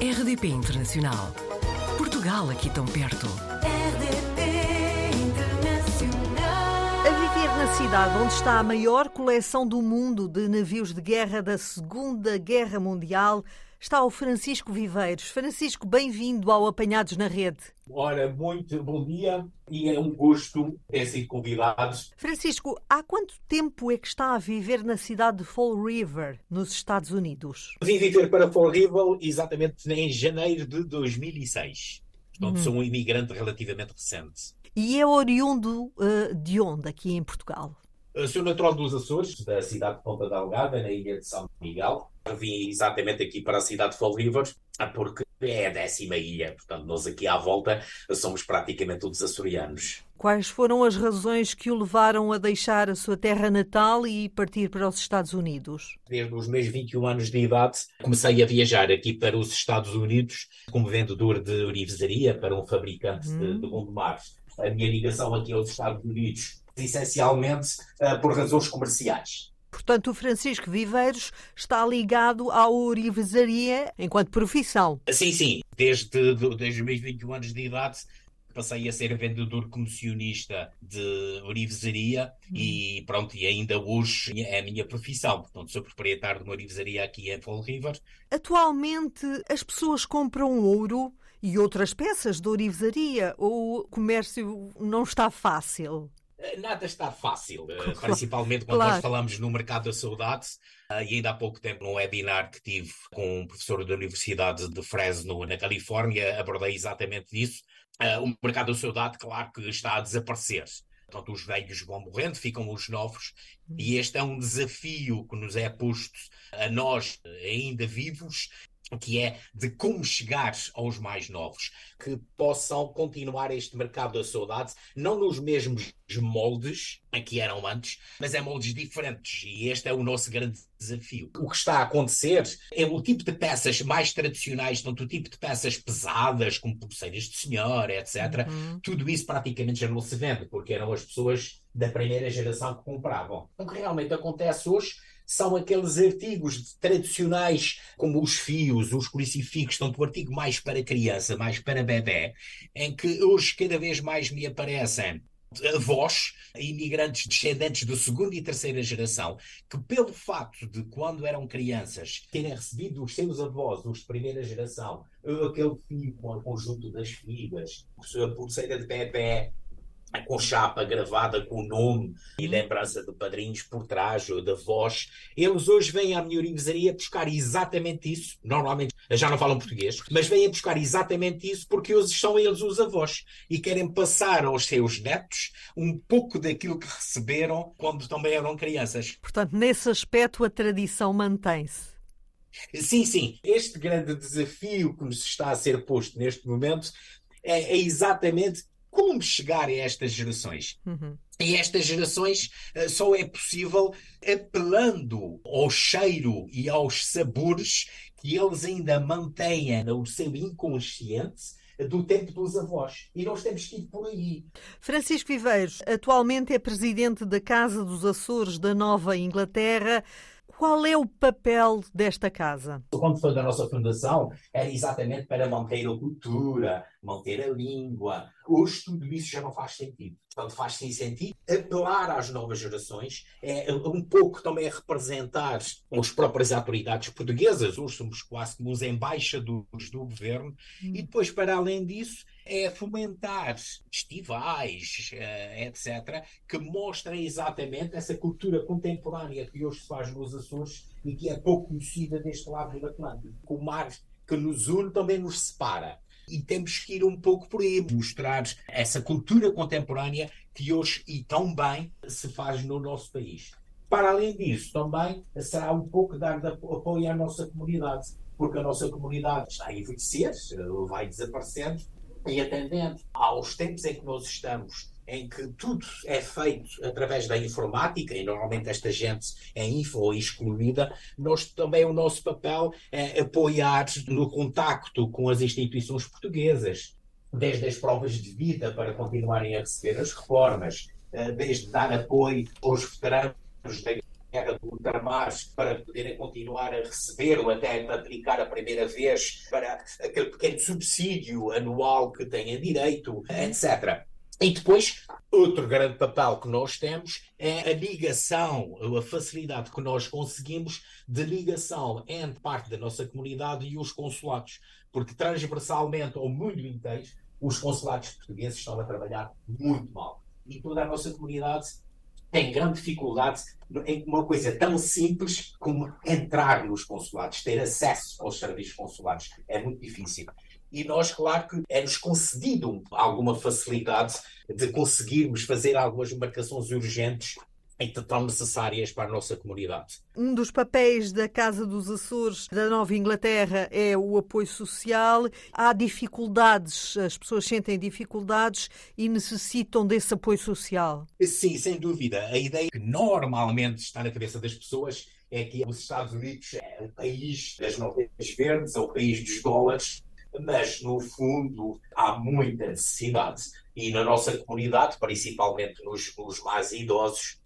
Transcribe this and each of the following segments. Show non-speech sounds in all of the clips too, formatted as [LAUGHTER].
RDP Internacional. Portugal aqui tão perto. RDP Internacional. A viver na cidade onde está a maior coleção do mundo de navios de guerra da Segunda Guerra Mundial está o Francisco Viveiros. Francisco, bem-vindo ao Apanhados na Rede. Ora, muito bom dia e é um gosto ter sido convidados. Francisco, há quanto tempo é que está a viver na cidade de Fall River, nos Estados Unidos? Vim viver para Fall River exatamente em janeiro de 2006. Portanto, sou um imigrante relativamente recente. E é oriundo eh, de onde aqui em Portugal? Eu sou natural dos Açores, da cidade de Ponta da Algada, na ilha de São Miguel. Vim exatamente aqui para a cidade de Fall River, porque é a décima ilha. Portanto, nós aqui à volta somos praticamente todos açorianos. Quais foram as razões que o levaram a deixar a sua terra natal e partir para os Estados Unidos? Desde os meus 21 anos de idade, comecei a viajar aqui para os Estados Unidos como vendedor de orivesaria para um fabricante de, de gondomares. A minha ligação aqui aos Estados Unidos, essencialmente eh, por razões comerciais. Portanto, o Francisco Viveiros está ligado à orivesaria enquanto profissão. Sim, sim. Desde, do- desde os meus 21 anos de idade passei a ser vendedor comissionista de orivesaria e pronto, e ainda hoje é a minha profissão. Portanto, sou proprietário de uma orivesaria aqui em Fall River. Atualmente, as pessoas compram ouro e outras peças de orivesaria ou o comércio não está fácil? Nada está fácil, eh, principalmente quando Claro. nós falamos no mercado da saudade. Ah, E ainda há pouco tempo, num webinar que tive com um professor da Universidade de Fresno, na Califórnia, abordei exatamente isso. Ah, O mercado da saudade, claro que está a desaparecer. Portanto, os velhos vão morrendo, ficam os novos, e este é um desafio que nos é posto a nós, ainda vivos, que é de como chegar aos mais novos, que possam continuar este mercado da saudade, não nos mesmos moldes que eram antes, mas é moldes diferentes, e este é o nosso grande desafio. O que está a acontecer é o tipo de peças mais tradicionais, tanto o tipo de peças pesadas, como pulseiras de senhora, etc. Tudo isso praticamente já não se vende, porque eram as pessoas da primeira geração que compravam. O que realmente acontece hoje são aqueles artigos tradicionais, como os fios, os crucifixos, tanto o artigo mais para criança, mais para bebê, em que hoje cada vez mais me aparecem avós, imigrantes descendentes de segunda e terceira geração, que pelo facto de quando eram crianças terem recebido dos seus avós, os de primeira geração, aquele fio com o conjunto das figas, a pulseira de bebê, com chapa gravada com o nome e lembrança de padrinhos por trás ou da voz. Eles hoje vêm à minha orivesaria buscar exatamente isso. Normalmente já não falam português, mas vêm buscar exatamente isso porque hoje são eles os avós e querem passar aos seus netos um pouco daquilo que receberam quando também eram crianças. Portanto, nesse aspecto, a tradição mantém-se. Sim, sim. Este grande desafio que nos está a ser posto neste momento é, é exatamente como chegar a estas gerações. E estas gerações eh, só é possível apelando ao cheiro e aos sabores que eles ainda mantêm no seu inconsciente do tempo dos avós. E nós temos que ir por aí. Francisco Viveiros atualmente é presidente da Casa dos Açores da Nova Inglaterra. Qual é o papel desta casa? Quando foi da nossa fundação, era exatamente para manter a cultura, manter a língua. Hoje tudo isso já não faz sentido. Portanto, faz sim sentido apelar às novas gerações, é um pouco também representar as próprias autoridades portuguesas. Hoje somos quase como os embaixadores do governo. E depois, para além disso, é fomentar festivais, eh, etc., que mostrem exatamente essa cultura contemporânea que hoje se faz nos Açores e que é pouco conhecida deste lado do Atlântico. O mar que nos une também nos separa. E temos que ir um pouco por aí, mostrar essa cultura contemporânea que hoje e tão bem se faz no nosso país. Para além disso, também será um pouco dar apoio à nossa comunidade, porque a nossa comunidade está a envelhecer, vai desaparecendo, e atendendo aos tempos em que nós estamos, em que tudo é feito através da informática, e normalmente esta gente é info excluída, nós também o nosso papel é apoiar no contacto com as instituições portuguesas, desde as provas de vida para continuarem a receber as reformas, eh, desde dar apoio aos veteranos da guerra do ultramar para poderem continuar a receber ou até aplicar a primeira vez para aquele pequeno subsídio anual que têm direito, etc. E depois, outro grande papel que nós temos é a ligação, a facilidade que nós conseguimos de ligação entre parte da nossa comunidade e os consulados. Porque transversalmente ao mundo inteiro, os consulados portugueses estão a trabalhar muito mal. E toda a nossa comunidade tem grande dificuldade em uma coisa tão simples como entrar nos consulados, ter acesso aos serviços consulares. É muito difícil. E nós, claro que é-nos concedido alguma facilidade de conseguirmos fazer algumas marcações urgentes e tão necessárias para a nossa comunidade. Um dos papéis da Casa dos Açores da Nova Inglaterra é o apoio social. Há dificuldades, as pessoas sentem dificuldades e necessitam desse apoio social. Sim, sem dúvida. A ideia que normalmente está na cabeça das pessoas é que os Estados Unidos é o país das notas verdes, é o país dos dólares, mas no fundo há muita necessidade. E na nossa comunidade, principalmente nos, nos mais idosos,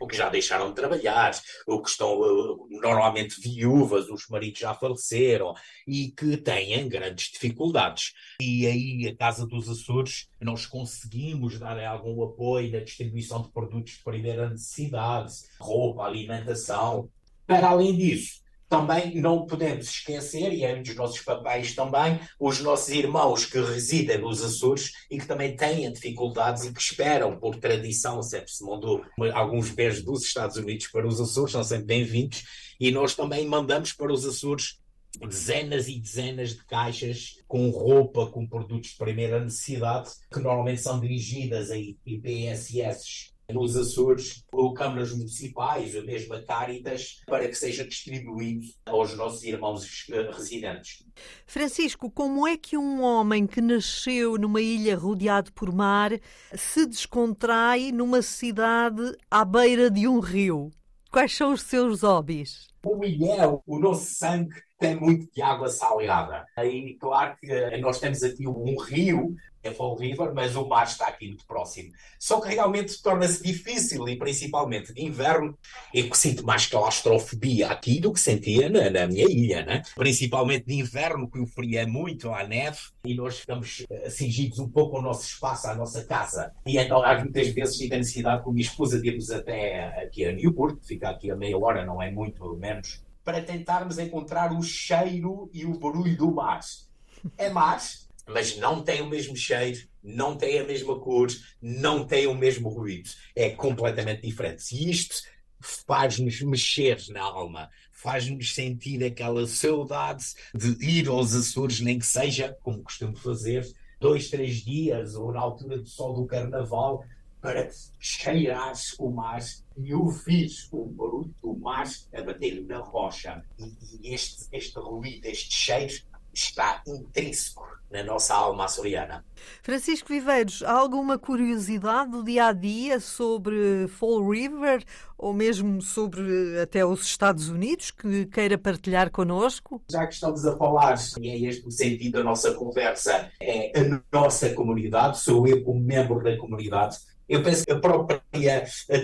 ou que já deixaram de trabalhar, ou que estão uh, normalmente viúvas, os maridos já faleceram e que têm grandes dificuldades. E aí, a Casa dos Açores, nós conseguimos dar algum apoio na distribuição de produtos de primeira necessidade, roupa, alimentação. Para além disso, também não podemos esquecer, e é um dos nossos papéis também, os nossos irmãos que residem nos Açores e que também têm dificuldades e que esperam, por tradição, sempre se mandou alguns bens dos Estados Unidos para os Açores, são sempre bem-vindos, e nós também mandamos para os Açores dezenas e dezenas de caixas com roupa, com produtos de primeira necessidade, que normalmente são dirigidas a IPSS nos Açores, ou câmaras municipais, ou mesmo a Caritas, para que seja distribuído aos nossos irmãos eh, residentes. Francisco, como é que um homem que nasceu numa ilha rodeado por mar se descontrai numa cidade à beira de um rio? Quais são os seus hobbies? O ilhéu, o nosso sangue, tem muito de água salgada. Aí, claro que nós temos aqui um rio River, mas o mar está aqui muito próximo. Só que realmente torna-se difícil, e principalmente de inverno, eu sinto mais claustrofobia aqui do que sentia na, na minha ilha, né? principalmente de inverno, que o frio é muito, há neve, e nós ficamos uh, cingidos um pouco ao nosso espaço, à nossa casa. E então, há muitas vezes, tive a necessidade com a minha esposa de irmos até aqui a Newport, que fica aqui a meia hora, não é muito menos, para tentarmos encontrar o cheiro e o barulho do mar. É mar, mas não tem o mesmo cheiro, não tem a mesma cor, não tem o mesmo ruído. É completamente diferente. E isto faz-nos mexer na alma, faz-nos sentir aquela saudade de ir aos Açores, nem que seja, como costumo fazer, dois, três dias, ou na altura do sol do carnaval, para cheirar o mar e ouvir o barulho do mar a bater na rocha. E, e este, este ruído, este cheiro, está intrínseco na nossa alma açoriana. Francisco Viveiros, há alguma curiosidade do dia a dia sobre Fall River ou mesmo sobre até os Estados Unidos que queira partilhar connosco? Já que estamos a falar, e é este o sentido da nossa conversa, é a nossa comunidade, sou eu como membro da comunidade. Eu penso que a própria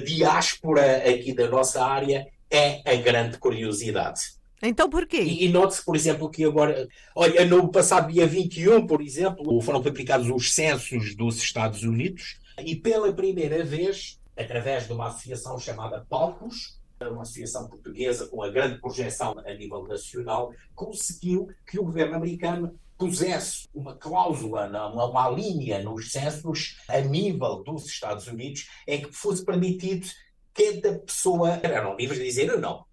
diáspora aqui da nossa área é a grande curiosidade. Então porquê? E, e note-se, por exemplo, que agora, olha, no passado dia 21, por exemplo, foram publicados os censos dos Estados Unidos e pela primeira vez, através de uma associação chamada Palcos, uma associação portuguesa com a grande projeção a nível nacional, conseguiu que o governo americano pusesse uma cláusula, uma, uma linha nos censos a nível dos Estados Unidos em que fosse permitido cada pessoa, eram livres de dizer não,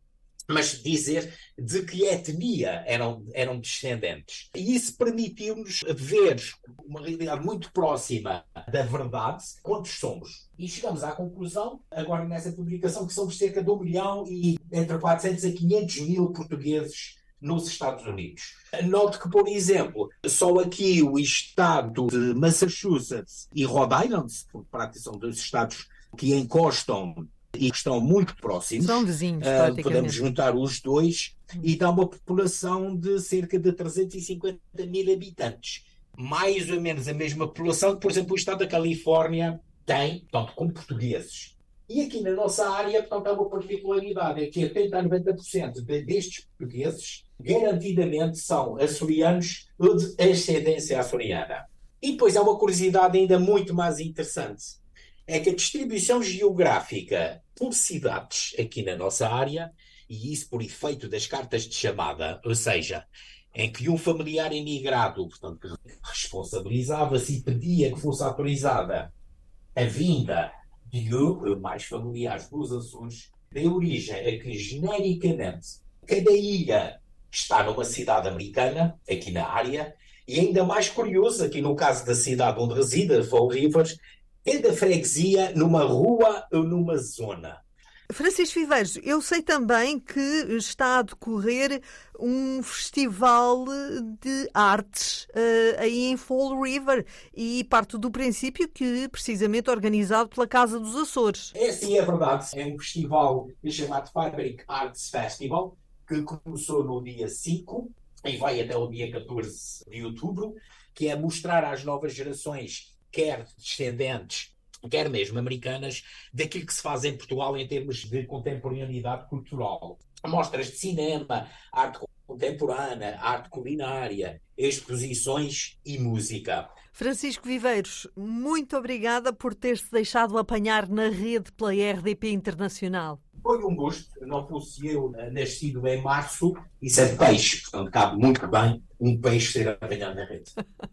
mas dizer de que etnia eram, eram descendentes. E isso permitiu-nos ver uma realidade muito próxima da verdade, quantos somos. E chegamos à conclusão, agora nessa publicação, que somos cerca de um milhão e entre 400 a 500 mil portugueses nos Estados Unidos. Note que, por exemplo, só aqui o estado de Massachusetts e Rhode Island, por prática são dois estados que encostam e que estão muito próximos. São vizinhos, uh, Podemos juntar os dois e dá uma população de cerca de 350 mil habitantes. Mais ou menos a mesma população que, por exemplo, o estado da Califórnia tem, tanto como portugueses. E aqui na nossa área, portanto, há uma particularidade, é que 80% a 90% destes portugueses garantidamente são açorianos ou de ascendência açoriana. E depois há uma curiosidade ainda muito mais interessante, é que a distribuição geográfica por cidades aqui na nossa área, e isso por efeito das cartas de chamada, ou seja, em que um familiar imigrado, portanto, responsabilizava-se e pedia que fosse autorizada a vinda de um mais familiares dos Açores, deu origem a que, genericamente, cada ilha está numa cidade americana, aqui na área, e ainda mais curioso, aqui no caso da cidade onde reside, Fall Rivers, cada freguesia numa rua ou numa zona. Francisco Viveiros, eu sei também que está a decorrer um festival de artes uh, aí em Fall River e parto do princípio que precisamente organizado pela Casa dos Açores. É sim, é verdade. É um festival chamado Fabric Arts Festival que começou no dia 5 e vai até o dia 14 de outubro, que é mostrar às novas gerações, quer descendentes quer mesmo americanas, daquilo que se faz em Portugal em termos de contemporaneidade cultural. Mostras de cinema, arte contemporânea, arte culinária, exposições e música. Francisco Viveiros, muito obrigada por ter-se deixado apanhar na rede pela RDP Internacional. Foi um gosto, não fosse eu nascido em março, isso é peixe, portanto cabe muito bem um peixe ser apanhado na rede. [LAUGHS]